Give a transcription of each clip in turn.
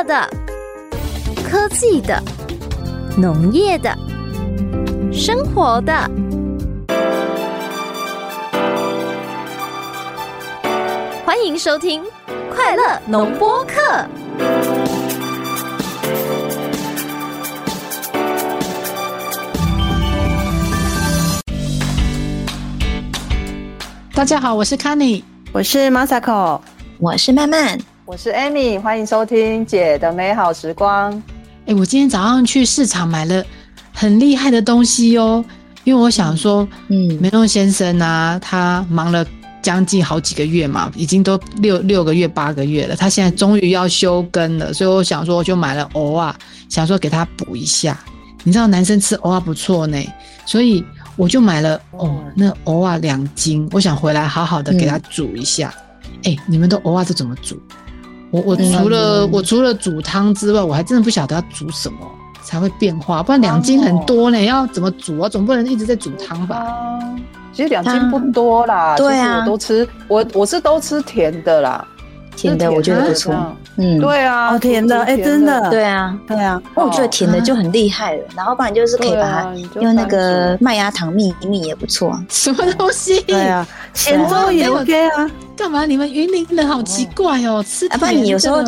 乐的、科技的、农业的、生活的，欢迎收听《快乐农播课》。大家好，我是 Kenny，我是 Masako，我是曼曼，我是 Amy，欢迎收听姐的美好时光。哎，我今天早上去市场买了很厉害的东西哦，因为我想说，嗯，梅隆先生啊，他忙了将近好几个月嘛，已经都六六个月、八个月了，他现在终于要休耕了，所以我想说，我就买了蚵仔，想说给他补一下。你知道男生吃蚵仔不错呢，所以。我就买了哦，那蚵仔两斤，我想回来好好的给他煮一下。哎、你们的蚵仔是怎么煮？我我除了、嗯、我除了煮汤之外，我还真的不晓得要煮什么才会变化。不然两斤很多呢，哦、要怎么煮啊？总不能一直在煮汤吧？其实两斤不多啦，对啊，我都吃，我我是都吃甜的啦。甜的我觉得不错，嗯，对啊，哦，甜的，哎，真的，对啊，对啊，我觉得甜的就很厉害了，然后不然就是可以把它用那个麦芽糖蜜一蜜也不错。什么东西？对啊，咸粥也 OK 啊。干嘛？你们云林人好奇怪哦，吃甜的。不然你有时候，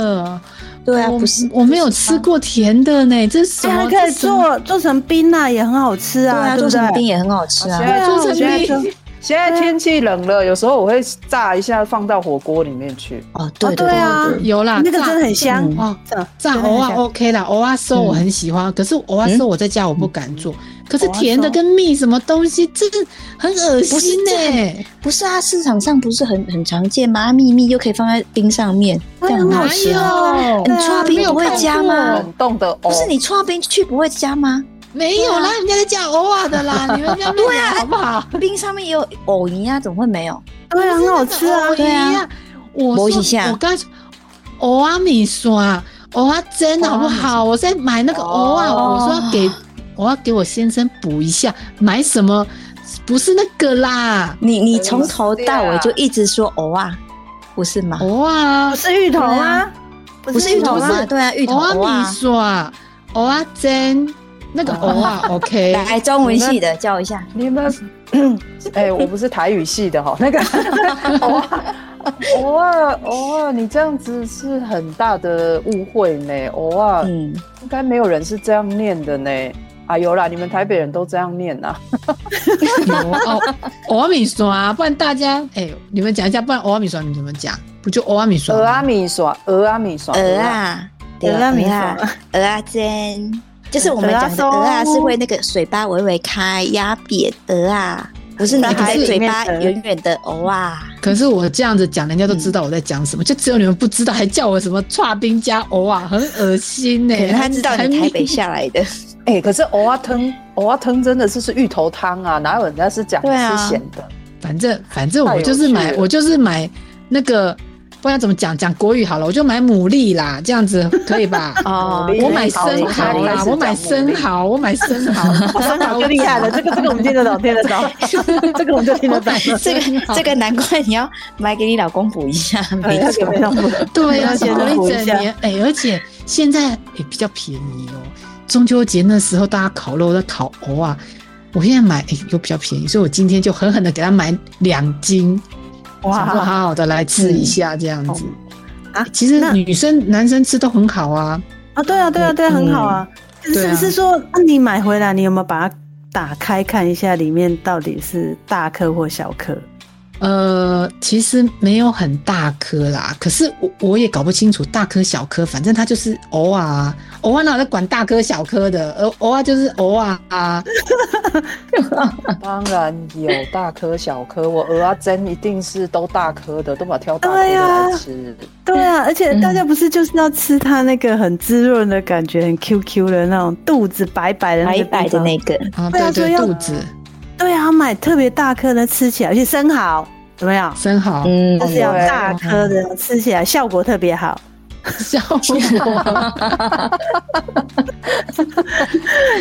对啊，不是，我没有吃过甜的呢，这是还可以做做成冰啊，也很好吃啊，对啊，做成冰也很好吃啊，做成冰。现在天气冷了，有时候我会炸一下放到火锅里面去。哦，对对啊，有啦，那个真的很香哦。炸蚵啊 OK 啦，蚵仔酥我很喜欢，可是蚵仔酥我在家我不敢做。可是甜的跟蜜什么东西，这个很恶心呢。不是啊，市场上不是很很常见吗？蜜蜜又可以放在冰上面，这样很好吃哦。你搓冰不会加吗？冷冻的，不是你搓冰去不会加吗？没有啦，人家在加蚵仔的啦，你们家对啊，好不好？冰上面也有藕泥啊，怎么会没有？对啊，很好吃啊，对啊。我说我刚才蚵仔米线，蚵仔煎好不好？我在买那个蚵仔，我说要给我要给我先生补一下，买什么？不是那个啦，你你从头到尾就一直说蚵仔，不是吗？蚵仔不是芋头吗？不是芋头吗？对啊，芋头蚵仔米线，蚵仔煎。那个蚵仔 OK，来中文系的教一下。你们，哎，我不是台语系的哈。那个 蚵仔，蚵仔，蚵仔，你这样子是很大的误会呢。蚵仔，嗯，应该没有人是这样念的呢。啊，有啦，你们台北人都这样念呐。有哦，蚵仔米线啊，不然大家，哎，你们讲一下，不然欧阿米线你怎么讲？不就欧阿米线？蚵仔米线，蚵仔米线，蚵啊，蚵仔米线，蚵仔煎。就是我们讲的鹅啊是会那个嘴巴微微开压扁的啊，不是那个嘴巴 圆圆的蚵啊。可是我这样子讲，人家都知道我在讲什么，就只有你们不知道，还叫我什么串冰加蚵啊，很恶心呢。他知道你台北下来的，哎，可是蚵仔汤，蚵仔汤真的是是芋头汤啊，哪有人家是讲吃咸的？反正反正我就是买，我就是买那个。不知道怎么讲，讲国语好了，我就买牡蛎啦，这样子可以吧？哦，我买生蚝啦，我买生蚝，我买生蚝，生蚝就厉害了。这个这个我们听得懂，听得懂。这个我们就听得懂。这个这个难怪你要买给你老公补一下，没错。对啊，补一整年。哎，而且现在也比较便宜哦。中秋节那时候大家烤肉在烤鹅啊，我现在买哎又比较便宜，所以我今天就狠狠的给他买两斤。哇，好好的来吃一下这样子啊！其实女生、男生吃都很好啊。啊，对啊，对啊，对啊，很好啊。是不是说，那你买回来，你有没有把它打开看一下，里面到底是大颗或小颗？呃，其实没有很大颗啦，可是我我也搞不清楚大颗小颗，反正它就是偶尔偶尔哪在管大颗小颗的，偶偶尔就是偶尔啊。当然有大颗小颗，我蚵仔煎一定是都大颗的，都把它挑大颗的来吃。对啊，而且大家不是就是要吃它那个很滋润的感觉，很 Q Q 的那种肚子白白的白白的那个啊，对对，肚子。对啊，买特别大颗的吃起来，而且生蚝怎么样？生蚝，嗯，就是要大颗的，嗯、吃起来效果特别好。效果，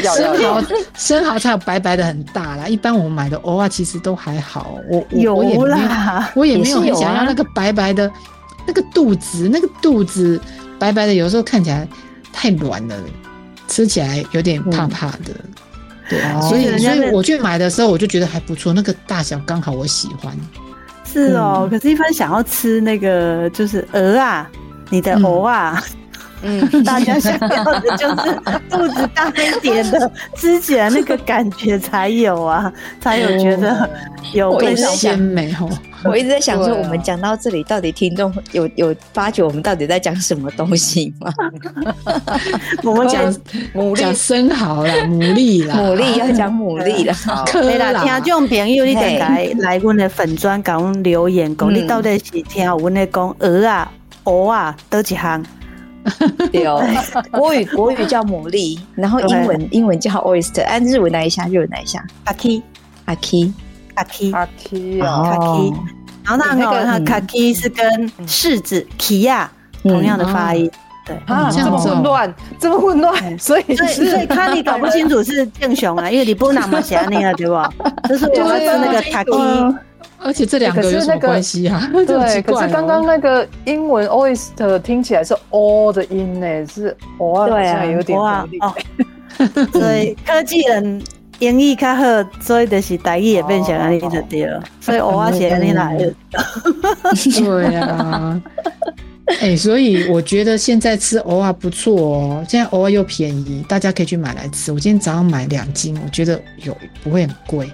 生蚝生蚝才有白白的很大啦。一般我们买的偶尔其实都还好。我有啦，我也没有很想要那个白白的，那个肚子，那个肚子。白白的，有时候看起来太软了，吃起来有点怕怕的。嗯、对啊，哦、所以所以我去买的时候，我就觉得还不错，那个大小刚好我喜欢。是哦，嗯、可是一般想要吃那个就是鹅啊，你的鹅啊。嗯嗯，大家想要的就是肚子大一点的，吃起来那个感觉才有啊，才有觉得有味道鲜美哦。我一直在想说，我们讲到这里，到底听众有有发觉我们到底在讲什么东西吗？我们讲牡蛎、生蚝啦，牡蛎啦，牡蛎要讲牡蛎啦。对啦，听众朋友，你点来来阮的粉砖，给阮留言，讲你到底是听阮的讲鹅啊、鹅啊，多几行？对哦，国语国语叫牡蛎，然后英文英文叫 oyster，按日文来一下，日文来一下，卡基阿基阿基阿基啊，卡基，然后那个它卡基是跟柿子奇亚同样的发音，对啊，这么混乱，这么混乱，所以所以所以 看你搞不清楚是正雄啊，因为你不那么写那个对吧？就是我们是那个卡基。而且这两个有什么关系啊？对，可是刚刚那个英文 oyster 听起来是 o 的音呢，是 o 好像有点哦。所以科技人英语较好，所以就是台语也变成安尼就对了。所以 o 写安尼来的。对啊。哎，所以我觉得现在吃偶尔不错哦，现在偶尔又便宜，大家可以去买来吃。我今天早上买两斤，我觉得有不会很贵。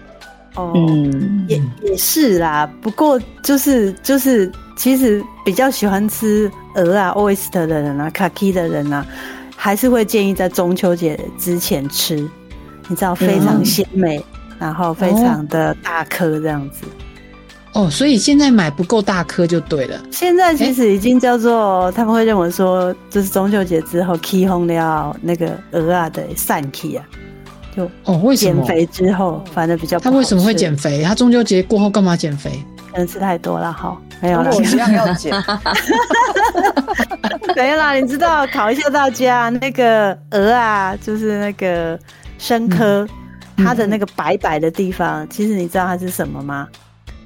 哦，嗯、也也是啦，不过就是就是，其实比较喜欢吃鹅啊、oyster 的人啊、卡基的人啊，还是会建议在中秋节之前吃，你知道非常鲜美，嗯、然后非常的大颗这样子。哦，所以现在买不够大颗就对了。现在其实已经叫做、欸、他们会认为说，就是中秋节之后起风了，那个鹅啊的散气啊。就哦，为什么减肥之后反正比较？他为什么会减肥？他中秋节过后干嘛减肥？可能吃太多了哈，没有了，我一样要减。没有啦，你知道，考一下大家，那个鹅啊，就是那个生科，嗯、它的那个白白的地方，嗯、其实你知道它是什么吗？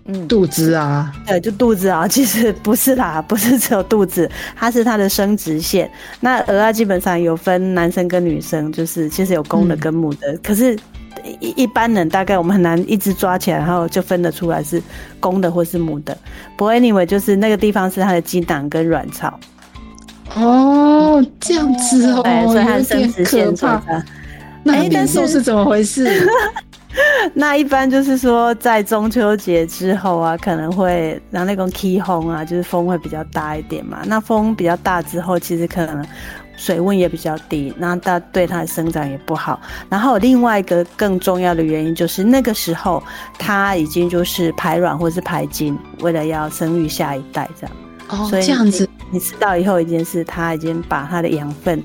嗯，肚子啊，对，就肚子啊，其实不是啦，不是只有肚子，它是它的生殖腺。那鹅啊，基本上有分男生跟女生，就是其实有公的跟母的。嗯、可是一一般人大概我们很难一直抓起来，然后就分得出来是公的或是母的。不过 anyway，就是那个地方是它的精囊跟卵巢。哦，这样子哦，对，所以它的生殖腺在。那但是是怎么回事？那一般就是说，在中秋节之后啊，可能会让那种起风啊，就是风会比较大一点嘛。那风比较大之后，其实可能水温也比较低，那它对它的生长也不好。然后另外一个更重要的原因就是，那个时候它已经就是排卵或是排精，为了要生育下一代这样。哦，所以这样子，你知道以后一件事，它已经把它的养分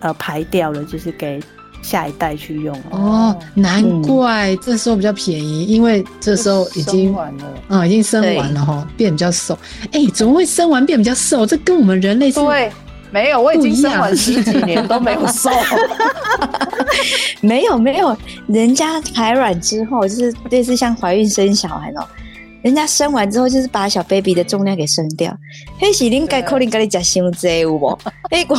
呃排掉了，就是给。下一代去用哦，难怪这时候比较便宜，因为这时候已经完了，嗯，已经生完了哈，变比较瘦。哎，怎么会生完变比较瘦？这跟我们人类是？对，没有，我已经生完十几年都没有瘦。没有没有，人家排卵之后就是类似像怀孕生小孩哦，人家生完之后就是把小 baby 的重量给生掉。嘿，是应该可能跟你讲新这有无？哎，光。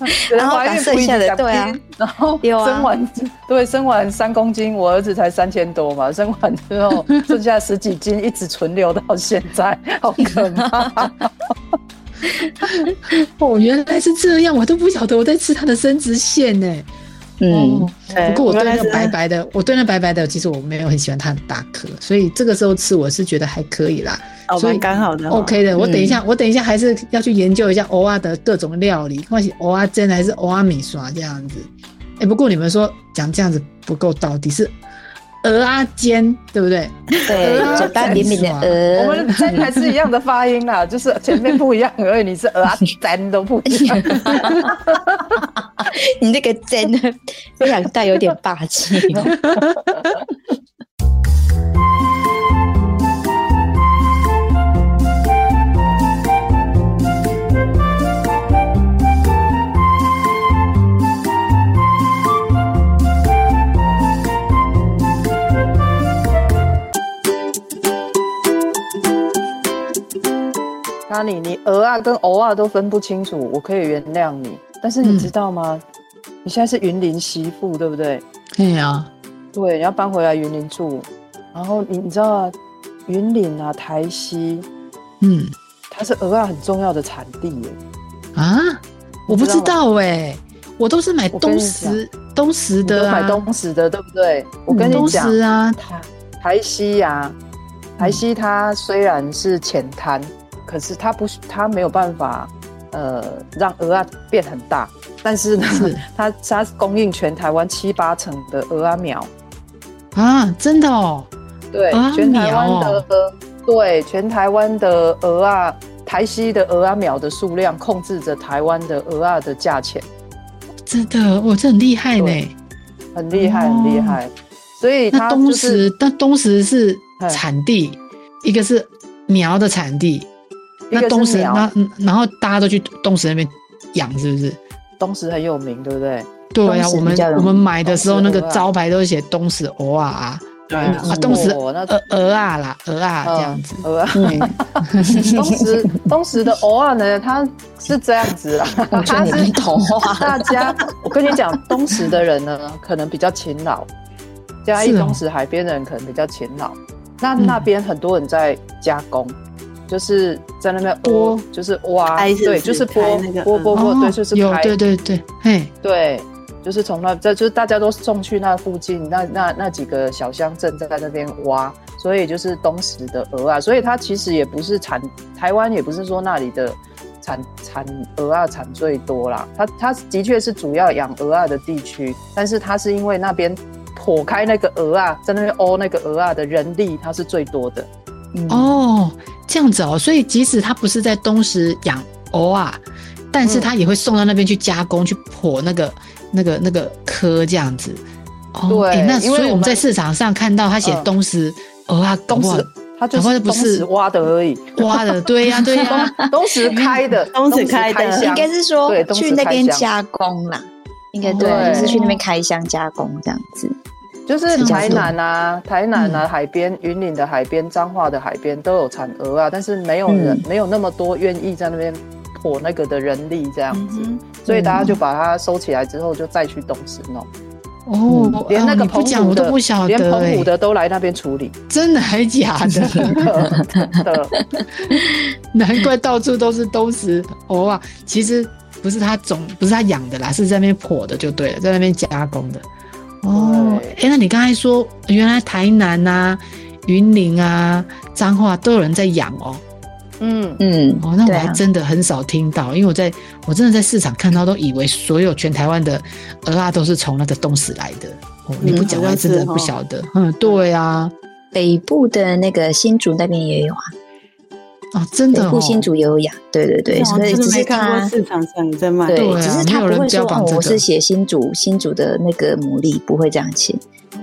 然后把剩下的对啊，然后生完 对生完三公斤，我儿子才三千多嘛，生完之后 剩下十几斤，一直存留到现在，好可怕！哦，原来是这样，我都不晓得我在吃他的生殖腺呢。嗯，不过我对那个白白的，我对那白白的，其实我没有很喜欢它很大颗，所以这个时候吃我是觉得还可以啦。所以刚好的，OK 的。我等一下，我等一下还是要去研究一下欧阿的各种料理，或是欧阿煎还是欧阿米刷这样子。哎，不过你们说讲这样子不够，到底是蚵仔煎对不对？对，嘴巴扁扁的鹅。我们煎还是一样的发音啦，就是前面不一样而已。你是鹅啊尖都不一样。你这个煎的非常带有点霸气。那你，你鹅啊跟鹅啊都分不清楚，我可以原谅你。但是你知道吗？你现在是云林媳妇，对不对？对呀，对，你要搬回来云林住。然后你你知道啊？云林啊，台西，嗯，它是鹅啊很重要的产地耶。啊，我不知道哎，我都是买东石，东石的啊，买东石的，对不对？我跟你讲啊，台台西啊，台西它虽然是浅滩。可是它不，它没有办法。呃，让鹅啊变很大，但是呢，是。它 它供应全台湾七八成的鹅啊苗。啊，真的哦，对，全台湾的、哦、对全台湾的鹅啊，台西的鹅啊苗的数量控制着台湾的鹅啊的价钱，真的，我，这很厉害呢，很厉害，很厉害，哦、所以它、就是、那东石，但东石是产地，一个是苗的产地。那东石，那然后大家都去东石那边养，是不是？东石很有名，对不对？对呀、啊，我们我们买的时候那个招牌都写东石蚵啊，对啊，东石鹅鹅啊啦，鹅啊这样子。蚵啊，东石东石的蚵啊呢，它是这样子啦，它是童话。大家，我跟你讲，东石的人呢，可能比较勤劳，嘉义东石海边的人可能比较勤劳，那那边很多人在加工。就是在那边剥，就是挖，对，就是剥那个剥剥剥，对，就是开，对对对，嘿，对，就是从那，这就是大家都送去那附近，那那那几个小乡镇在那边挖，所以就是东石的鹅啊，所以它其实也不是产台湾，也不是说那里的产产鹅啊产最多啦，它它的确是主要养鹅啊的地区，但是它是因为那边剖开那个鹅啊，在那边剥那个鹅啊的人力，它是最多的。嗯、哦，这样子哦，所以即使他不是在东石养蚵啊，但是他也会送到那边去加工，嗯、去破那个那个那个壳这样子。哦、对、欸，那所以我们在市场上看到他写东石蚵啊，东石，他就是不是挖的而已，挖的，对呀、啊、对呀、啊，东石开的，东石开的，应该是说去那边加工啦，应该对，就是去那边开箱加工这样子。就是台南啊，台南啊，海边、云岭的海边、彰化的海边都有产鹅啊，但是没有人，没有那么多愿意在那边破那个的人力这样子，所以大家就把它收起来之后，就再去东石弄。哦，连那个澎湖的我都不晓得，连澎湖的都来那边处理，真的还假的？真 的，难怪到处都是东石鹅啊！其实不是他种，不是他养的啦，是在那边破的就对了，在那边加工的。哦，哎、欸，那你刚才说，原来台南啊、云林啊、彰化都有人在养哦。嗯嗯，哦，那我还真的很少听到，啊、因为我在我真的在市场看到，都以为所有全台湾的蚵仔都是从那个东石来的。哦，你不讲，我还真的不晓得。嗯，对啊，北部的那个新竹那边也有啊。哦，真的，护新竹也有养，对对对，所以只是他市场上在卖，对，只是他不会说哦，我是写新竹新竹的那个牡蛎，不会这样写。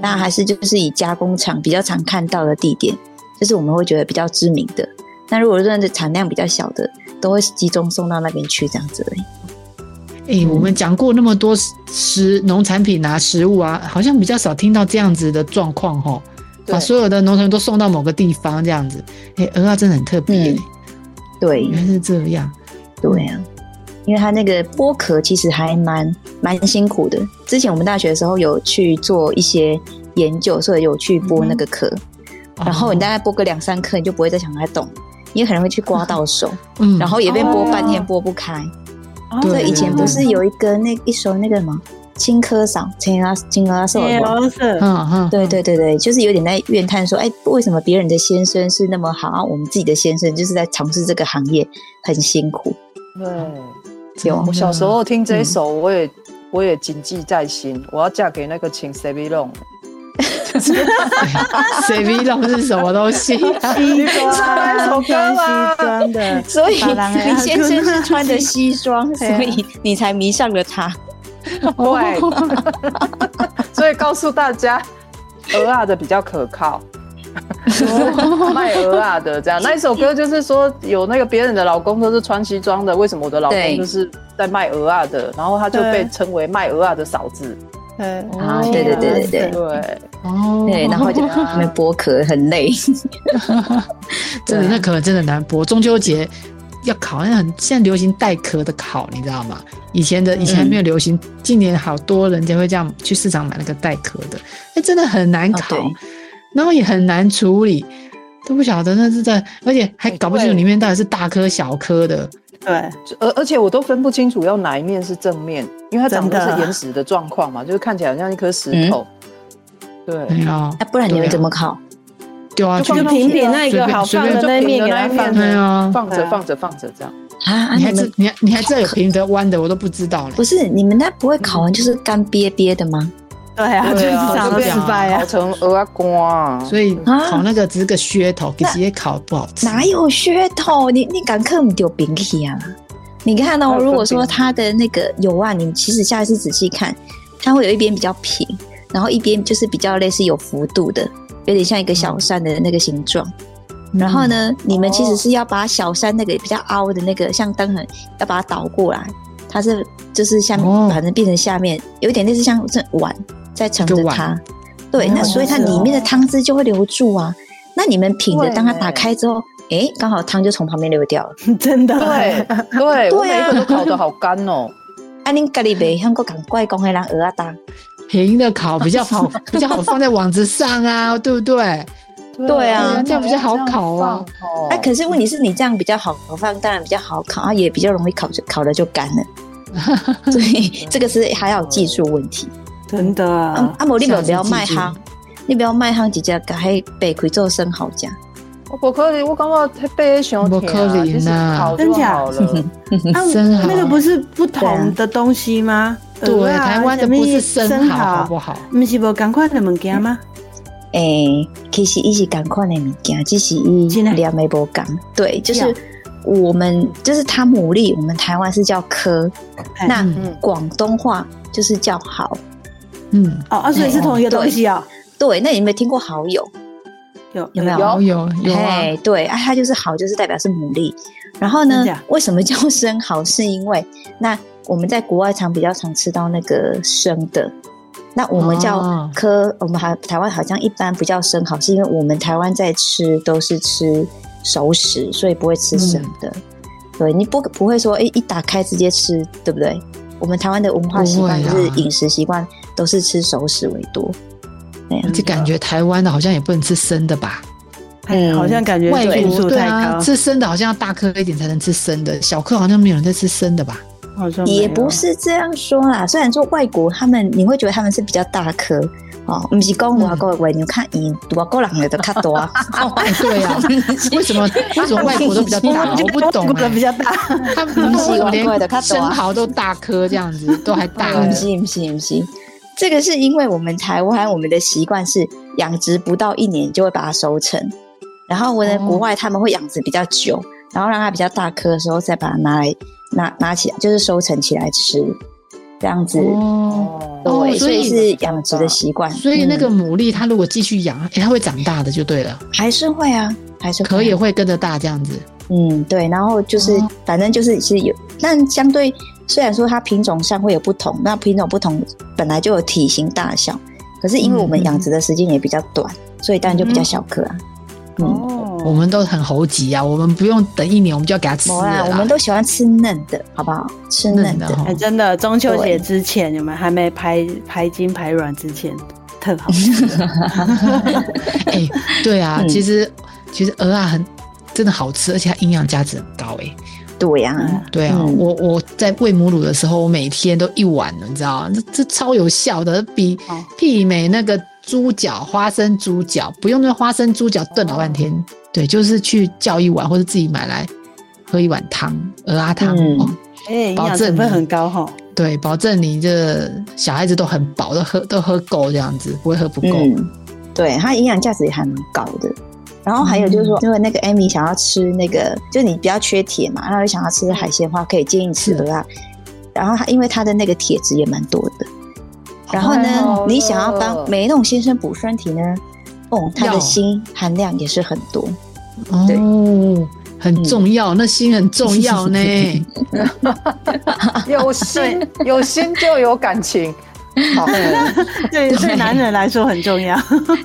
那还是就是以加工厂比较常看到的地点，就是我们会觉得比较知名的。那如果认的产量比较小的，都会集中送到那边去这样子而已。哎，我们讲过那么多食农产品啊，食物啊，好像比较少听到这样子的状况哈。把所有的农产都送到某个地方，这样子，哎，鹅啊真的很特别，嗯，对，原来是这样，对啊，因为它那个剥壳其实还蛮蛮辛苦的。之前我们大学的时候有去做一些研究，所以有去剥那个壳，嗯、然后你大概剥个两三颗，你就不会再想它动，因为可能会去刮到手，嗯，然后也被剥半天剥不开。对、哦，以前不是有一个那一首那个什么？青稞嗓，青阿青阿嫂，嗯嗯，对对对对，就是有点在怨叹说，哎，为什么别人的先生是那么好，啊，我们自己的先生就是在从事这个行业很辛苦。对，有。我小时候听这一首，我也我也谨记在心。我要嫁给那个请 C 龙。C V 龙是什么东西？西装，那首歌吗？西装的，所以你先生是穿的西装，所以你才迷上了他。对，所以告诉大家，鹅啊的比较可靠，卖鹅啊的这样。那一首歌就是说，有那个别人的老公都是穿西装的，为什么我的老公就是在卖鹅啊的？然后他就被称为卖鹅啊的嫂子。对，啊，对对对对对对，哦，对，然后就他们 剥壳很累，真的那壳真的难剥。中秋节。要烤，那很现在流行带壳的烤，你知道吗？以前的以前还没有流行，嗯、近年好多人家会这样去市场买那个带壳的，那真的很难烤，哦、然后也很难处理，都不晓得那是在，而且还搞不清楚里面到底是大颗小颗的。对，而而且我都分不清楚要哪一面是正面，因为它长得是岩石的状况嘛，就是看起来好像一颗石头。嗯、对。啊，那不然你们怎么烤？对啊，就平平那一个好放的那一面给它放着，放着放着放着这样。啊，你还知你你还知道有平的弯的，我都不知道了。不是你们那不会烤完就是干瘪瘪的吗？对啊，就是长得失败啊，烤成鹅瓜，所以烤那个只是个噱头，直接烤不好吃。哪有噱头？你你敢刻不丢饼皮啊？你看到，如果说它的那个油啊，你其实下一次仔细看，它会有一边比较平，然后一边就是比较类似有幅度的，有点像一个小山的那个形状。然后呢，你们其实是要把小山那个比较凹的那个像灯很，要把它倒过来，它是就是像反正变成下面有一点类似像这碗。在盛着它，对，那所以它里面的汤汁就会留住啊。那你们品的，当它打开之后，哎，刚好汤就从旁边流掉了，真的。对对，我每一个都烤得好干哦。啊，恁家里袂香过赶快讲，还让鹅啊打平的烤比较好，比较好放在网子上啊，对不对？对啊，这样比较好烤啊。哎，可是问题是你这样比较好放，当然比较好烤啊，也比较容易烤，烤了就干了。所以这个是还要有技术问题。真的啊！阿摩，你不要卖夯，你不要卖夯，直接把黑白开做生蚝酱。我不可以，我感觉太白太不可以呢。真假？生蚝那个不是不同的东西吗？对，台湾的不是生蚝，好不好？不是无同款的物件吗？诶，其实伊是同款的物件，只是伊两没不同。对，就是我们就是它牡蛎，我们台湾是叫蚵，那广东话就是叫蚝。嗯，哦，所以是同一个东西啊。对，那你有没有听过蚝油？有有没有？有有有。哎，对啊，它就是蚝，就是代表是牡蛎。然后呢，为什么叫生蚝？是因为那我们在国外常比较常吃到那个生的，那我们叫蚵，我们还台湾好像一般不叫生蚝，是因为我们台湾在吃都是吃熟食，所以不会吃生的。对，你不不会说，哎，一打开直接吃，对不对？我们台湾的文化习惯就是饮食习惯都是吃熟食为多，就感觉台湾的好像也不能吃生的吧？嗯，好像感觉外国对啊，吃生的好像要大颗一点才能吃生的，小颗好像没有人在吃生的吧？好像也不是这样说啦。虽然说外国他们你会觉得他们是比较大颗哦，不是讲外国的，你看伊外国人的都较多啊。对啊，为什么为什么外国都比较大？我不懂啊。比较大，他们不是连生蚝都大颗这样子，都还大。不是不是不是，这个是因为我们台湾我们的习惯是养殖不到一年就会把它收成，然后我在国外他们会养殖比较久，然后让它比较大颗的时候再把它拿来拿拿起来，就是收成起来吃。这样子哦，对，所以是养殖的习惯。所以那个牡蛎，它如果继续养，它会长大的，就对了。还是会啊，还是壳也会跟着大这样子。嗯，对。然后就是，反正就是其实有，但相对虽然说它品种上会有不同，那品种不同本来就有体型大小，可是因为我们养殖的时间也比较短，所以当然就比较小颗啊。哦，我们都很猴急啊，我们不用等一年，我们就要给它吃了。我们都喜欢吃嫩的，好不好？吃嫩的，哎，真的，中秋节之前，你们还没排排精排卵之前，特好吃。哎，对啊，其实其实蚵仔很真的好吃，而且它营养价值很高。哎，对呀，对啊，我我在喂母乳的时候，我每天都一碗，你知道吗？这这超有效的，比媲美那个。猪脚、花生猪脚，不用那花生猪脚炖老半天，哦、对，就是去叫一碗或者自己买来喝一碗汤，蚵仔汤，嗯、哦，哎，保证会很高哈、哦，对，保证你这小孩子都很饱，都喝都喝够这样子，不会喝不够。嗯、对，它营养价值也还蛮高的。然后还有就是说，嗯、因为那个 Amy 想要吃那个，就你比较缺铁嘛，然后想要吃海鲜的话，可以建议吃蚵仔。是然后它因为它的那个铁质也蛮多的。然后呢，哦、你想要帮梅弄先生补身体呢？哦，他的锌含量也是很多，要对哦，很重要，嗯、那锌很重要呢。有心，有心就有感情，好，对，对男人来说很重要。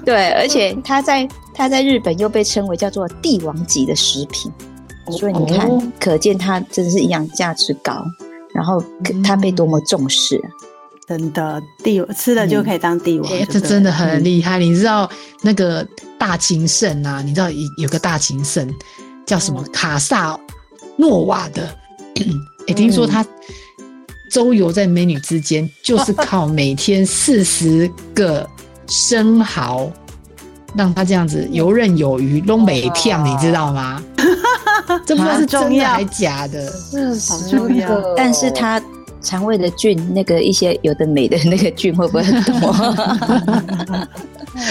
对，而且他在他在日本又被称为叫做帝王级的食品。所以你看，哦、可见它真的是营养价值高，然后他被多么重视。嗯真的帝吃了就可以当帝王，这真的很厉害。你知道那个大情圣啊？你知道有有个大情圣叫什么卡萨诺瓦的？也 听说他周游在美女之间，就是靠每天四十个生蚝，让他这样子游刃有余，东北跳，你知道吗？这不知道是真的还假的？是好重要，但是他。肠胃的菌，那个一些有的没的那个菌会不会很多？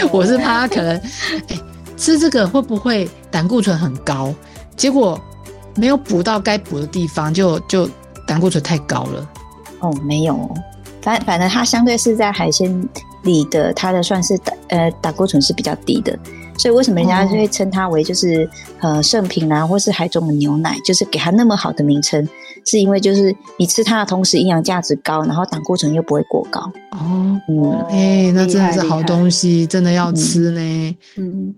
我是怕他可能，欸，吃这个会不会胆固醇很高？结果没有补到该补的地方，就就胆固醇太高了。哦，没有，反反正它相对是在海鲜里的，它的算是胆呃胆固醇是比较低的。所以为什么人家就会称它为就是、哦、呃圣品啊，或是海种的牛奶，就是给它那么好的名称，是因为就是你吃它的同时营养价值高，然后胆固醇又不会过高。哦，嗯，哎、欸，那真的是好东西，真的要吃呢。嗯。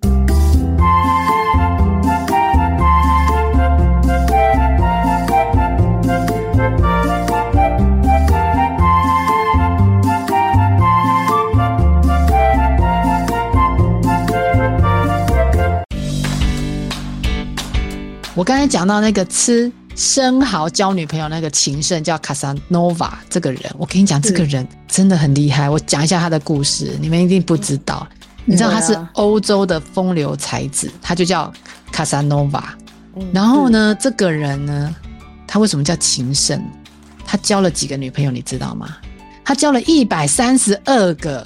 我刚才讲到那个吃生蚝交女朋友那个情圣叫卡萨诺瓦这个人，我跟你讲，这个人真的很厉害。我讲一下他的故事，你们一定不知道。你知道他是欧洲的风流才子，他就叫卡萨诺瓦。然后呢，这个人呢，他为什么叫情圣？他交了几个女朋友，你知道吗？他交了一百三十二个，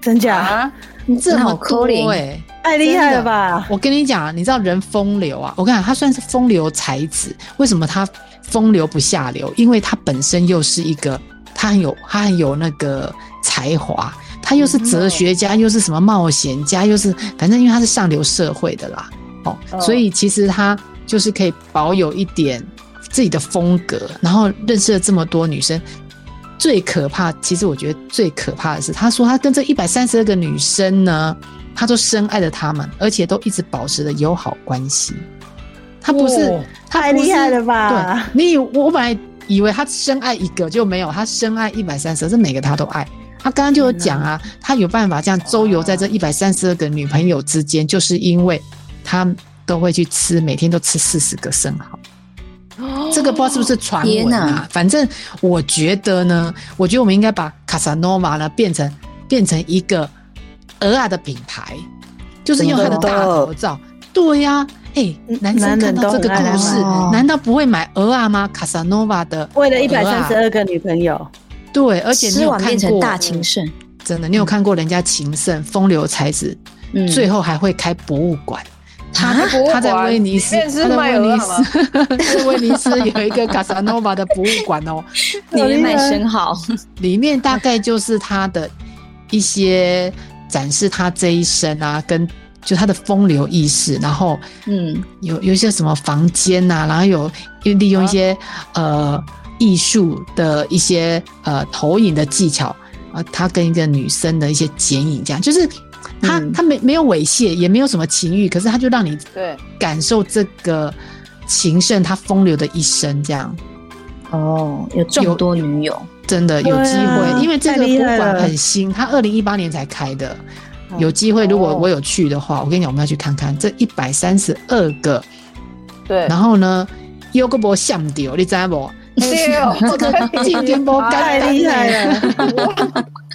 真假？你这么多哎！太厉害了吧！我跟你讲，你知道人风流啊？我跟你讲，他算是风流才子。为什么他风流不下流？因为他本身又是一个，他很有，他很有那个才华。他又是哲学家，又是什么冒险家，又是反正因为他是上流社会的啦，哦，所以其实他就是可以保有一点自己的风格，然后认识了这么多女生。最可怕，其实我觉得最可怕的是，他说他跟这一百三十二个女生呢。他都深爱着他们，而且都一直保持着友好关系。他不是，太厉害了吧？对，你以我本来以为他深爱一个就没有，他深爱一百三十二，是每个他都爱。他刚刚就有讲啊，他有办法这样周游在这一百三十二个女朋友之间，就是因为他都会去吃，每天都吃四十个生蚝。哦，这个不知道是不是传闻啊？反正我觉得呢，我觉得我们应该把卡萨诺瓦呢变成变成一个。蚵仔的品牌，就是用他的大头照。对呀、啊，哎、欸，男生看到这个故事，难道不会买蚵仔吗？卡萨诺瓦的，为了一百三十二个女朋友，对，而且你有看过变成大情圣，真的，你有看过人家情圣风流才子，嗯、最后还会开博物馆。他他在威尼斯，他在威尼斯，在威尼斯有一个卡萨诺瓦的博物馆哦，里面卖生蚝，里面大概就是他的一些。展示他这一生啊，跟就他的风流意识，然后嗯，有有一些什么房间呐、啊，然后有又利用一些、啊、呃艺术的一些呃投影的技巧啊，他跟一个女生的一些剪影，这样就是他、嗯、他没没有猥亵，也没有什么情欲，可是他就让你对感受这个情圣他风流的一生，这样哦，有这么多女友。真的有机会，啊、因为这个博物馆很新，它二零一八年才开的。有机会，如果我有去的话，我跟你讲，我们要去看看这一百三十二个。对。然后呢，有个波像丢，你知道不？对哦，这个 今天波太厉害了。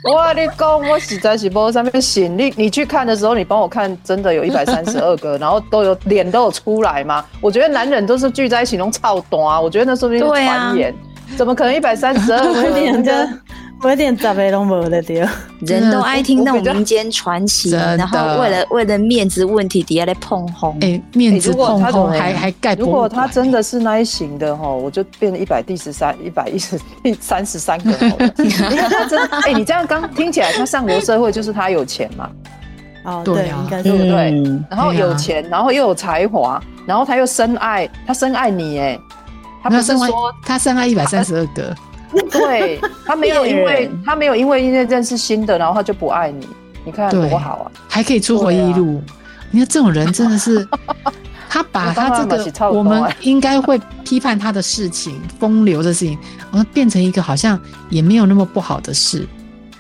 哇，你讲我实在是波上面行，你你去看的时候，你帮我看，真的有一百三十二个，然后都有脸都有出来吗？我觉得男人都是聚在一起弄操短啊，我觉得那说不定是传言。怎么可能一百三十二？我有点跟，我有点杂都没了掉。人都爱听那种民间传奇，然后为了为了面子问题，底下来碰红。哎，面子碰红还还盖。如果他真的是那一型的哈，我就变成一百第十三、一百一十第三十三个好了。你看他真的，哎，你这样刚听起来，他上流社会就是他有钱嘛？哦，对，应该对不对？然后有钱，然后又有才华，然后他又深爱，他深爱你，哎。他不是说他深爱一百三十二个，对，他没有因为他没有因为因为认识新的，然后他就不爱你，你看多好啊，还可以出回忆录。你看这种人真的是，他把他这个，我们应该会批判他的事情，风流的事情，然后变成一个好像也没有那么不好的事。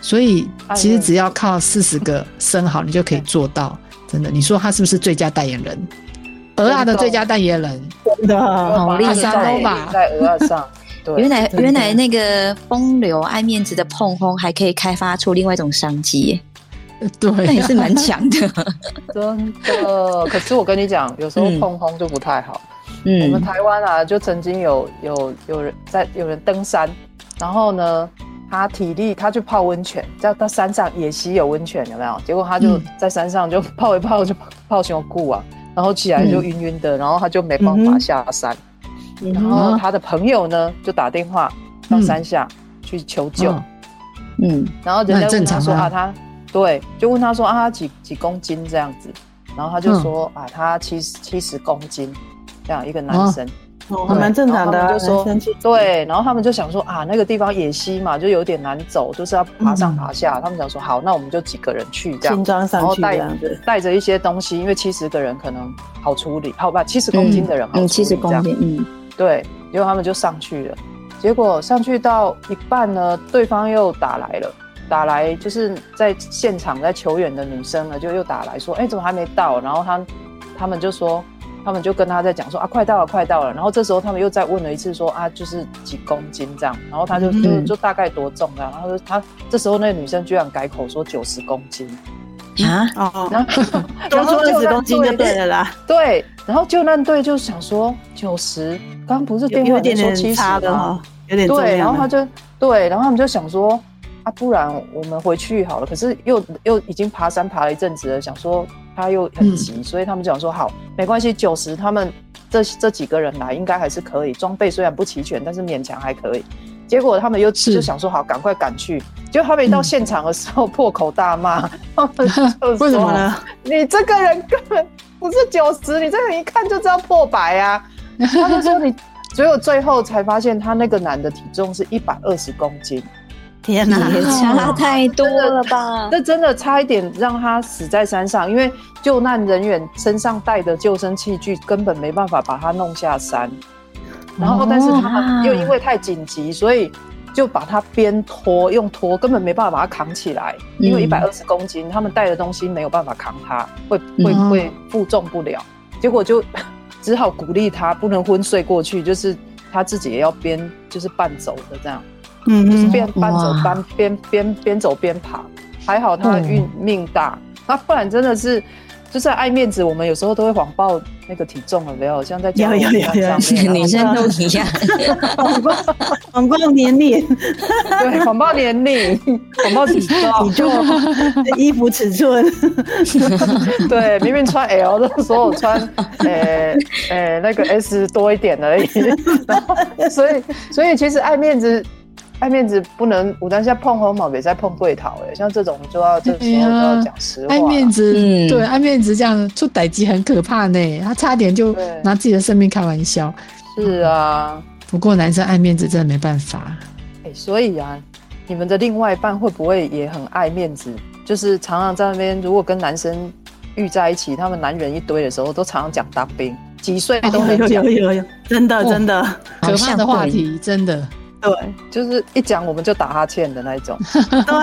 所以其实只要靠四十个生蚝，你就可以做到。真的，你说他是不是最佳代言人？鹅啊的最佳代言人，真的好厉害吧？在蚵仔上，对，原来原来那个风流爱面子的碰轰还可以开发出另外一种商机。对，那也是蛮强的，真的。可是我跟你讲，有时候碰轰就不太好。嗯，我们台湾啊，就曾经有有有人在有人登山，然后呢，他体力他去泡温泉，在到山上野溪有温泉，有没有？结果他就在山上就 泡一泡就泡胸固啊，然后起来就晕晕的，然后他就没办法下山。然后他的朋友呢，就打电话到山下去求救。嗯，然后人家问他说啊，他。对，就问他说啊，他几几公斤这样子，然后他就说、嗯、啊，他七十七十公斤，这样一个男生，哦，蛮正常的。就说对，然后他们就想说啊，那个地方野溪嘛，就有点难走，就是要爬上爬下。嗯、他们想说好，那我们就几个人去这样，然后带带着一些东西，因为七十个人可能好处理，好吧，七十公斤的人好处理，七十、嗯、公斤，嗯，对，结果他们就上去了，结果上去到一半呢，对方又打来了。打来就是在现场在求援的女生呢，就又打来说：“哎、欸，怎么还没到？”然后他他们就说，他们就跟他在讲说：“啊，快到了，快到了。”然后这时候他们又再问了一次说：“啊，就是几公斤这样？”然后他就就、嗯、就大概多重这样？然后他这时候那个女生居然改口说九十公斤啊！哦，然后 然后九十公斤就对了啦。对，然后救难队就想说九十，刚刚不是电话里说七十吗？有点对，然后他就对，然后他们就想说。啊，不然我们回去好了。可是又又已经爬山爬了一阵子了，想说他又很急，嗯、所以他们就想说好，没关系，九十他们这这几个人来应该还是可以。装备虽然不齐全，但是勉强还可以。结果他们又就想说好，赶快赶去。结果他们一到现场的时候，破口大骂。嗯、为什么呢？你这个人根本不是九十，你这个人一看就知道破百啊！他就说你，结果最后才发现他那个男的体重是一百二十公斤。天哪，也差太多了吧？这真的差一点让他死在山上，因为救难人员身上带的救生器具根本没办法把他弄下山。然后，但是他们又因为太紧急，所以就把他边拖用拖，根本没办法把他扛起来，因为一百二十公斤，他们带的东西没有办法扛他，会会会负重不了。结果就 只好鼓励他，不能昏睡过去，就是他自己也要边就是半走的这样。嗯，就是边半走边边边边走边爬，还好他运命大，那不然真的是就是爱面子。我们有时候都会谎报那个体重了，没有？像在有有有有，女生都一样，谎报谎报年龄，对，谎报年龄，谎报体重，体重，衣服尺寸，对，明明穿 L 的时候我穿呃呃那个 S 多一点而已，所以所以其实爱面子。爱面子不能，我当下碰红毛，别再碰贵桃哎，像这种就要这时候就要讲实话。爱面子，嗯、对，爱面子这样出歹机很可怕呢，他差点就拿自己的生命开玩笑。是啊，不过男生爱面子真的没办法。哎，所以啊，你们的另外一半会不会也很爱面子？就是常常在那边，如果跟男生遇在一起，他们男人一堆的时候，都常常讲当兵，几岁都会讲，有有有有，真的真的可怕的话题，真的。对，就是一讲我们就打哈欠的那一种。对，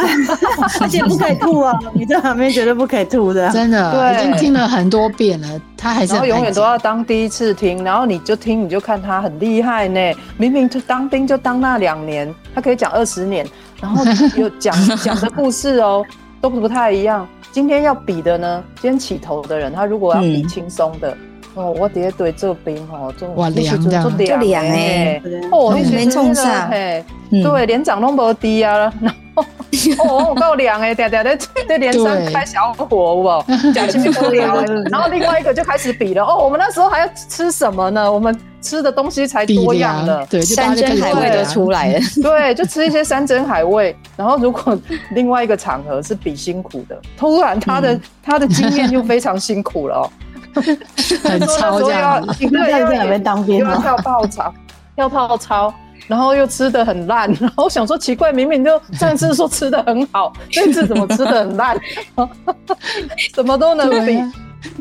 而且不可以吐啊！你在旁边绝对不可以吐的，真的。对，已经听了很多遍了，他还是然后永远都要当第一次听，然后你就听，你就看他很厉害呢。明明就当兵就当那两年，他可以讲二十年，然后有 讲讲的故事哦，都不太一样。今天要比的呢，今天起头的人，他如果要比轻松的。哦，我底下对这边哦，做哇凉的，做凉哎，哦，你没冲上，嘿，对，连长都没低啊，然后 哦，够凉哎，嗲嗲的在连上开小火，哦，讲起够凉，然后另外一个就开始比了，哦，我们那时候还要吃什么呢？我们吃的东西才多样的，对，山珍海味都出来了，对，就吃一些山珍海味。然后如果另外一个场合是比辛苦的，突然他的他的经验又非常辛苦了哦。很超这样子，对，在那边当兵，要跳操场，跳操操，然后又吃的很烂，然后想说奇怪，明明就上次说吃的很好，这次怎么吃的很烂？什么都能比，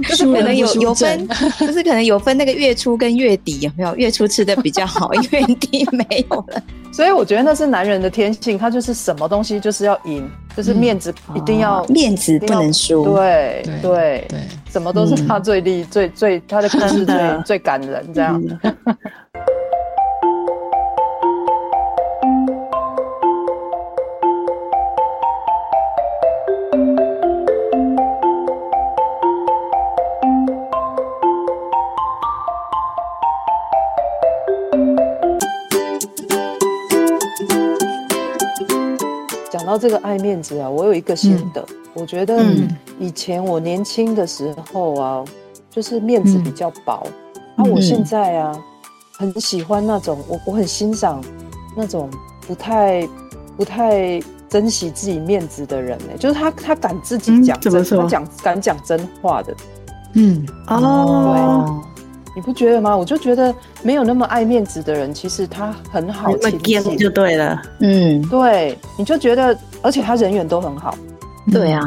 就是可能有有分，就是可能有分那个月初跟月底有没有？月初吃的比较好，月底没有了。所以我觉得那是男人的天性，他就是什么东西就是要赢，就是面子一定要、嗯、面子不能输。对对对，对，什么都是他最厉、嗯、最最他的故事最 最感人这样。然后这个爱面子啊，我有一个心得，嗯、我觉得以前我年轻的时候啊，就是面子比较薄，那、嗯啊、我现在啊，很喜欢那种我我很欣赏那种不太不太珍惜自己面子的人呢、欸，就是他他敢自己讲真，他讲敢讲真话的，嗯。哦。对你不觉得吗？我就觉得没有那么爱面子的人，其实他很好亲近，就对了。嗯，对，你就觉得，而且他人缘都很好。对啊，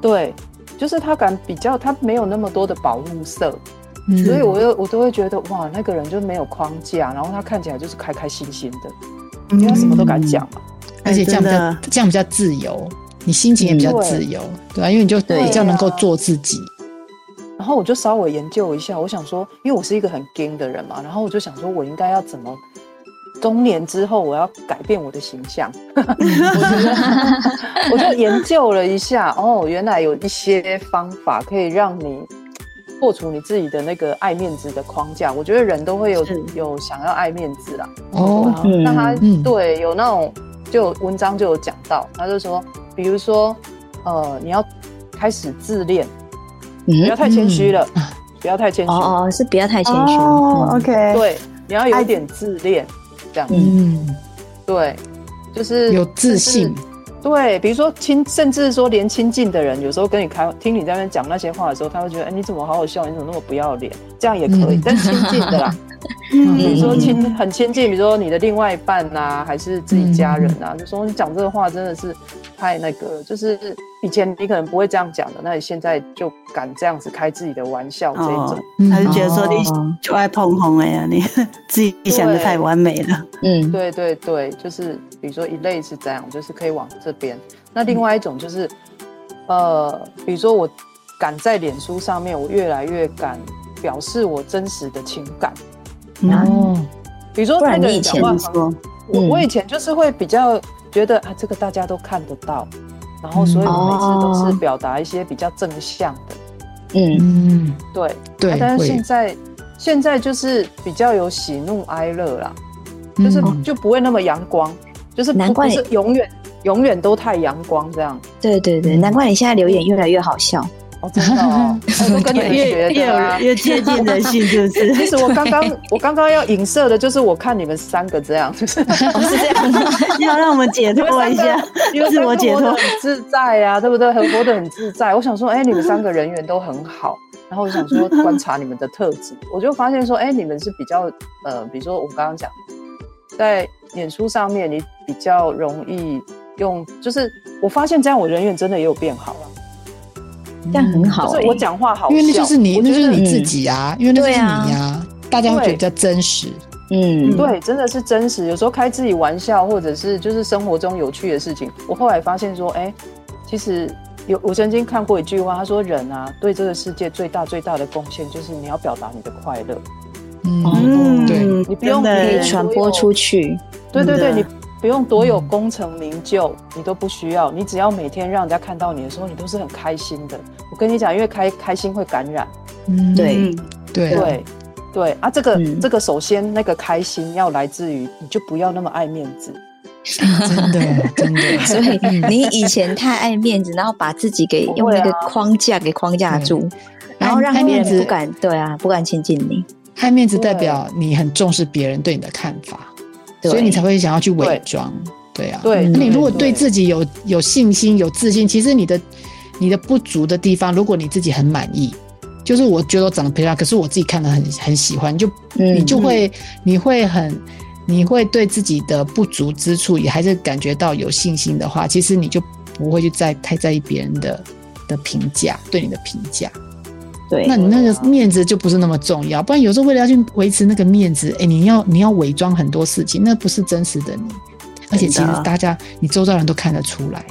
对，就是他敢比较，他没有那么多的保护色，嗯、所以我又我都会觉得哇，那个人就没有框架，然后他看起来就是开开心心的，因为他什么都敢讲嘛，而且这样比较这样比较自由，你心情也比较自由，嗯、对啊，因为你就比较能够做自己。然后我就稍微研究一下，我想说，因为我是一个很 g 的人嘛，然后我就想说我应该要怎么中年之后我要改变我的形象，我就研究了一下，哦，原来有一些方法可以让你。破除你自己的那个爱面子的框架，我觉得人都会有有想要爱面子啦。哦，那他、对有那种就文章就有讲到，他就说，比如说，呃，你要开始自恋，不要太谦虚了，嗯、不要太谦虚。哦哦，是不要太谦虚。哦。OK，对，你要有一点自恋，这样。子。嗯，对，就是有自信。对，比如说亲，甚至说连亲近的人，有时候跟你开，听你在那边讲那些话的时候，他会觉得，哎、欸，你怎么好好笑？你怎么那么不要脸？这样也可以，嗯、但是亲近的啦。嗯，比如说亲很亲近，比如说你的另外一半呐、啊，还是自己家人啊，嗯、就说你讲这个话真的是太那个，就是以前你可能不会这样讲的，那你现在就敢这样子开自己的玩笑，这一种，哦、他就觉得说你就爱碰红哎呀，你 自己想的太完美了。嗯，对对对，就是比如说一类是这样，就是可以往这边。那另外一种就是，嗯、呃，比如说我敢在脸书上面，我越来越敢表示我真实的情感。哦，比如说那个人讲话，说我我以前就是会比较觉得啊，这个大家都看得到，然后所以我每次都是表达一些比较正向的，嗯，对。对。但是现在现在就是比较有喜怒哀乐啦，就是就不会那么阳光，就是难怪是永远永远都太阳光这样。对对对，难怪你现在留言越来越好笑。哦，真的哦，我跟你们学的啊，越接近人性，是不是？其实我刚刚我刚刚要影射的就是我看你们三个这样，就是是这样，要让我们解脱一下，自我解脱很自在呀，对不对？很活得很自在。我想说，哎，你们三个人缘都很好，然后我想说观察你们的特质，我就发现说，哎，你们是比较呃，比如说我刚刚讲，在脸书上面你比较容易用，就是我发现这样我人缘真的也有变好了。这样很好，我讲话好，因为那就是你，那就是你自己啊，因为那就是你呀，大家会觉得比较真实。嗯，对，真的是真实。有时候开自己玩笑，或者是就是生活中有趣的事情，我后来发现说，哎，其实有我曾经看过一句话，他说人啊，对这个世界最大最大的贡献就是你要表达你的快乐。嗯，对，你不用可以传播出去。对对对，你。不用多有功成名就，嗯、你都不需要。你只要每天让人家看到你的时候，你都是很开心的。我跟你讲，因为开开心会感染。嗯，对对对对啊！这个、嗯、这个，首先那个开心要来自于，你就不要那么爱面子。真的 真的。所以你以前太爱面子，然后把自己给用那个框架给框架住，啊、然后让面子不敢对啊，不敢亲近你。爱面子代表你很重视别人对你的看法。所以你才会想要去伪装，对，啊。对，那你如果对自己有有信心、有自信，其实你的你的不足的地方，如果你自己很满意，就是我觉得我长得漂亮，可是我自己看得很很喜欢，就你就会你会很你会对自己的不足之处也还是感觉到有信心的话，其实你就不会去在太在意别人的的评价，对你的评价。对，那你那个面子就不是那么重要。不然有时候为了要去维持那个面子，哎、欸，你要你要伪装很多事情，那不是真实的你。而且其实大家你周遭人都看得出来。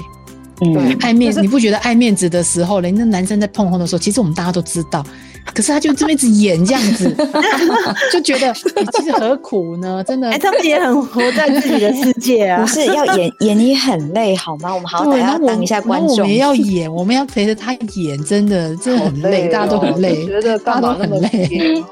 嗯，爱面子，你不觉得爱面子的时候，连那男生在碰红的时候，其实我们大家都知道。可是他就这么一直演这样子，就觉得、欸、其实何苦呢？真的，哎、欸，他们也很活在自己的世界啊。不是要演 演你很累好吗？我们好歹要当一下观众。我们也要演，我们要陪着他演，真的真的很累，大家都很累。觉得大家都很累。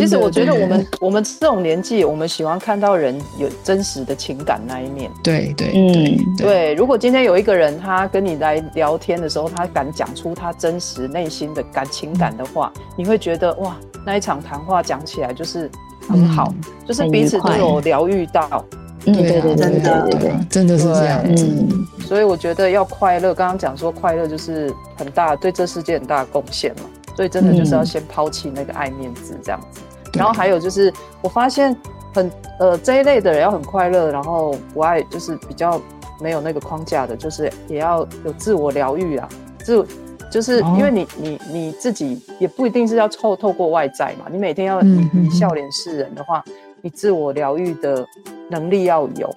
其实我觉得我们我们这种年纪，我们喜欢看到人有真实的情感那一面。对对嗯对。如果今天有一个人，他跟你来聊天的时候，他敢讲出他真实内心的感情感的话，你会觉得哇，那一场谈话讲起来就是很好，嗯、就是彼此都有疗愈到。嗯，对对对，真的对对，真的是这样。嗯，所以我觉得要快乐，刚刚讲说快乐就是很大，对这世界很大的贡献嘛。所以真的就是要先抛弃那个爱面子这样子。然后还有就是，我发现很呃这一类的人要很快乐，然后不爱就是比较没有那个框架的，就是也要有自我疗愈啊，自。就是因为你你你自己也不一定是要透透过外在嘛，你每天要以以笑脸示人的话，你自我疗愈的能力要有。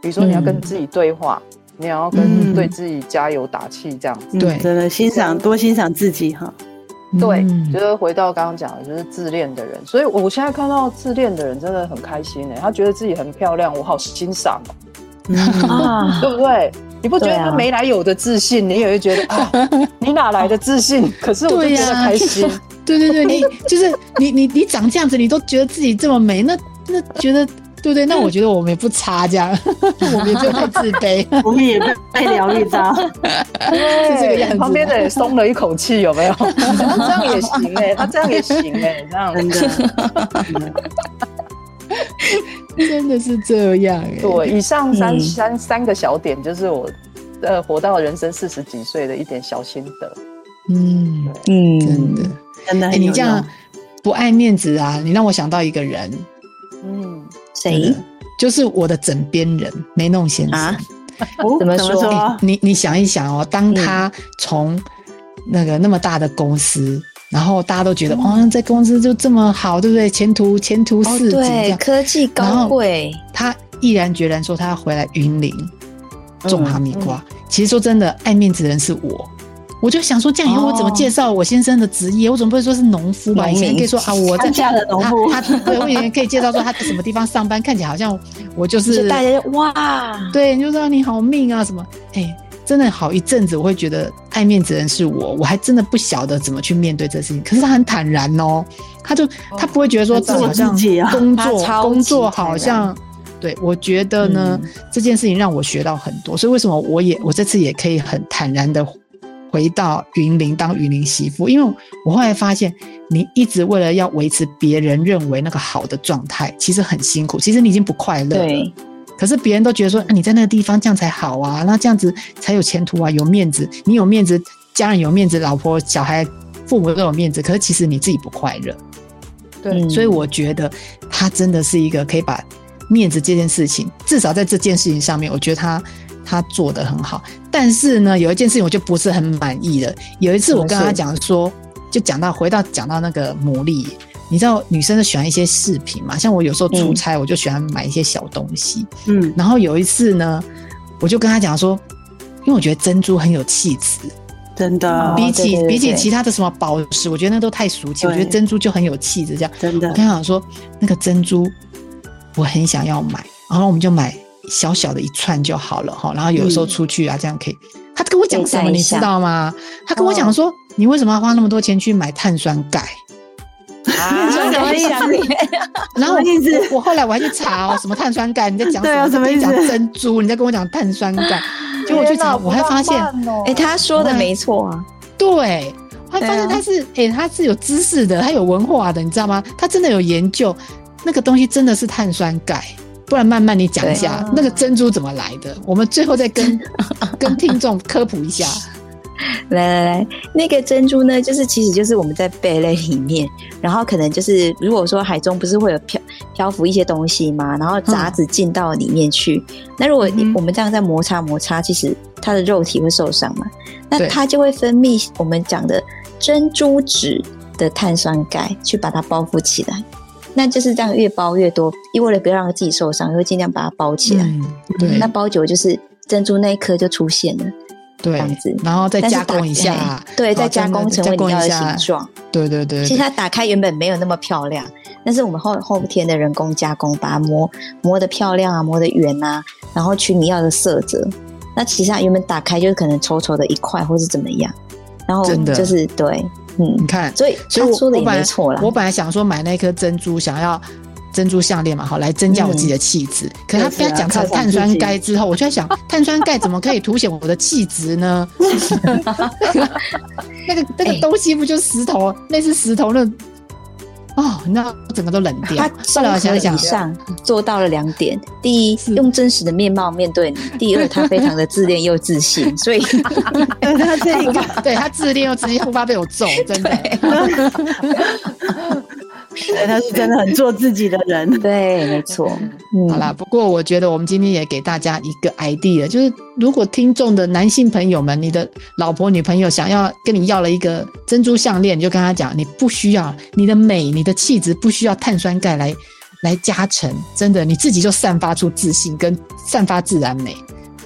比如说你要跟自己对话，你要跟对自己加油打气，这样子。对，真的欣赏多欣赏自己哈。对，就是回到刚刚讲的，就是自恋的人。所以我现在看到自恋的人真的很开心哎，他觉得自己很漂亮，我好欣赏哦，对不对？你不觉得他没来有的自信，啊、你也会觉得啊，你哪来的自信？可是我就觉得开心。对，啊、对对对，你就是你你你长这样子，你都觉得自己这么美，那那觉得对不对？那我觉得我们也不差，这样 我们也不用太自卑，我们也不被疗愈到，是这个样子。旁边的人松了一口气，有没有？他这样也行哎，他这样也行哎，这样子。真的是这样哎，对，以上三、嗯、三三个小点就是我，呃，活到人生四十几岁的一点小心得。嗯对嗯，真的真的，你这样不爱面子啊？你让我想到一个人，嗯，谁？就是我的枕边人梅弄先生。啊、怎么说？欸、你你想一想哦，当他从那个那么大的公司。嗯然后大家都觉得，哦，在公司就这么好，对不对？前途前途似锦，科技高贵。他毅然决然说他要回来云林种哈密瓜。其实说真的，爱面子的人是我。我就想说，这样以后我怎么介绍我先生的职业？我总不会说是农夫吧？以前可以说啊，我 在家的农夫。他对我以前可以介绍说他在什么地方上班，看起来好像我就是大家就哇，对，你就说你好命啊什么？哎。真的好一阵子，我会觉得爱面子的人是我，我还真的不晓得怎么去面对这事情。可是他很坦然哦，他就他不会觉得说自己好像工作工作好像，对，我觉得呢、嗯、这件事情让我学到很多，所以为什么我也我这次也可以很坦然的回到云林当云林媳妇，因为我后来发现，你一直为了要维持别人认为那个好的状态，其实很辛苦，其实你已经不快乐了。可是别人都觉得说，啊，你在那个地方这样才好啊，那这样子才有前途啊，有面子，你有面子，家人有面子，老婆、小孩、父母都有面子。可是其实你自己不快乐，对，所以我觉得他真的是一个可以把面子这件事情，至少在这件事情上面，我觉得他他做的很好。但是呢，有一件事情我就不是很满意了。有一次我跟他讲说，就讲到回到讲到那个牡蛎。你知道女生都喜欢一些饰品嘛？像我有时候出差，我就喜欢买一些小东西。嗯，然后有一次呢，我就跟他讲说，因为我觉得珍珠很有气质，真的。比起比起其他的什么宝石，我觉得那都太俗气。我觉得珍珠就很有气质，这样。真的。我跟他讲说，那个珍珠我很想要买，然后我们就买小小的一串就好了哈。然后有时候出去啊，这样可以。他跟我讲什么，你知道吗？他跟我讲说，你为什么要花那么多钱去买碳酸钙？啊，什么意思？然后我我后来我还去查哦，什么碳酸钙？你在讲什么？什么珍珠？你在跟我讲碳酸钙？结果我去查，我还发现，哎，他说的没错啊。对，我还发现他是，哎，他是有知识的，他有文化的，你知道吗？他真的有研究，那个东西真的是碳酸钙。不然慢慢你讲一下，那个珍珠怎么来的？我们最后再跟 跟听众科普一下。来来来，那个珍珠呢，就是其实就是我们在贝类里面，然后可能就是如果说海中不是会有漂漂浮一些东西嘛，然后杂质进到里面去，嗯、那如果我们这样在摩擦摩擦，其实它的肉体会受伤嘛，那它就会分泌我们讲的珍珠质的碳酸钙去把它包覆起来。那就是这样，越包越多，因为了不要让自己受伤，会尽量把它包起来。嗯、对，那包久就是珍珠那一颗就出现了。对，这样子，然后再加工一下，对，再加工成为你要的形状。对对对，其实它打开原本没有那么漂亮，但是我们后后天的人工加工，把它磨磨得漂亮啊，磨得圆啊，然后取你要的色泽。那其实它原本打开就是可能丑丑的一块，或是怎么样，然后就是对，嗯，你看，所以所以我说的也没错啦。我本来想说买那颗珍珠，想要。珍珠项链嘛，好来增加我自己的气质。嗯、可是他非要讲成碳酸钙之后，我就在想，碳酸钙怎么可以凸显我的气质呢？那个那个东西不就是石头？那、欸、是石头那哦，那整个都冷掉。他综合以上做到了两点：第一，用真实的面貌面对你；第二，他非常的自恋又自信。所以他这个，对他自恋又自信，不怕被我揍，真的。对，他是真的很做自己的人。对，没错。嗯，好啦，不过我觉得我们今天也给大家一个 idea，就是如果听众的男性朋友们，你的老婆、女朋友想要跟你要了一个珍珠项链，你就跟他讲，你不需要你的美、你的气质不需要碳酸钙来来加成，真的，你自己就散发出自信跟散发自然美，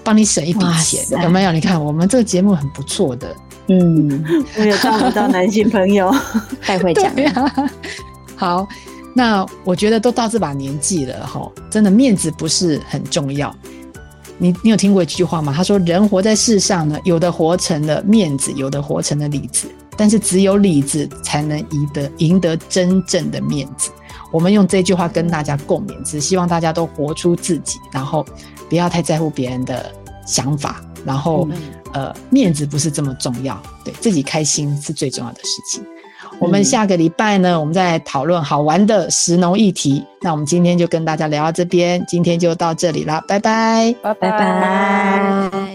帮你省一笔钱，有没有？你看我们这个节目很不错的。嗯，我有照顾到男性朋友，太会讲了。好，那我觉得都到这把年纪了哈，真的面子不是很重要。你你有听过一句话吗？他说：“人活在世上呢，有的活成了面子，有的活成了里子，但是只有里子才能赢得赢得真正的面子。”我们用这句话跟大家共勉，只希望大家都活出自己，然后不要太在乎别人的想法，然后、呃，面子不是这么重要，对自己开心是最重要的事情。我们下个礼拜呢，我们再讨论好玩的食农议题。那我们今天就跟大家聊到这边，今天就到这里了，拜拜，拜拜。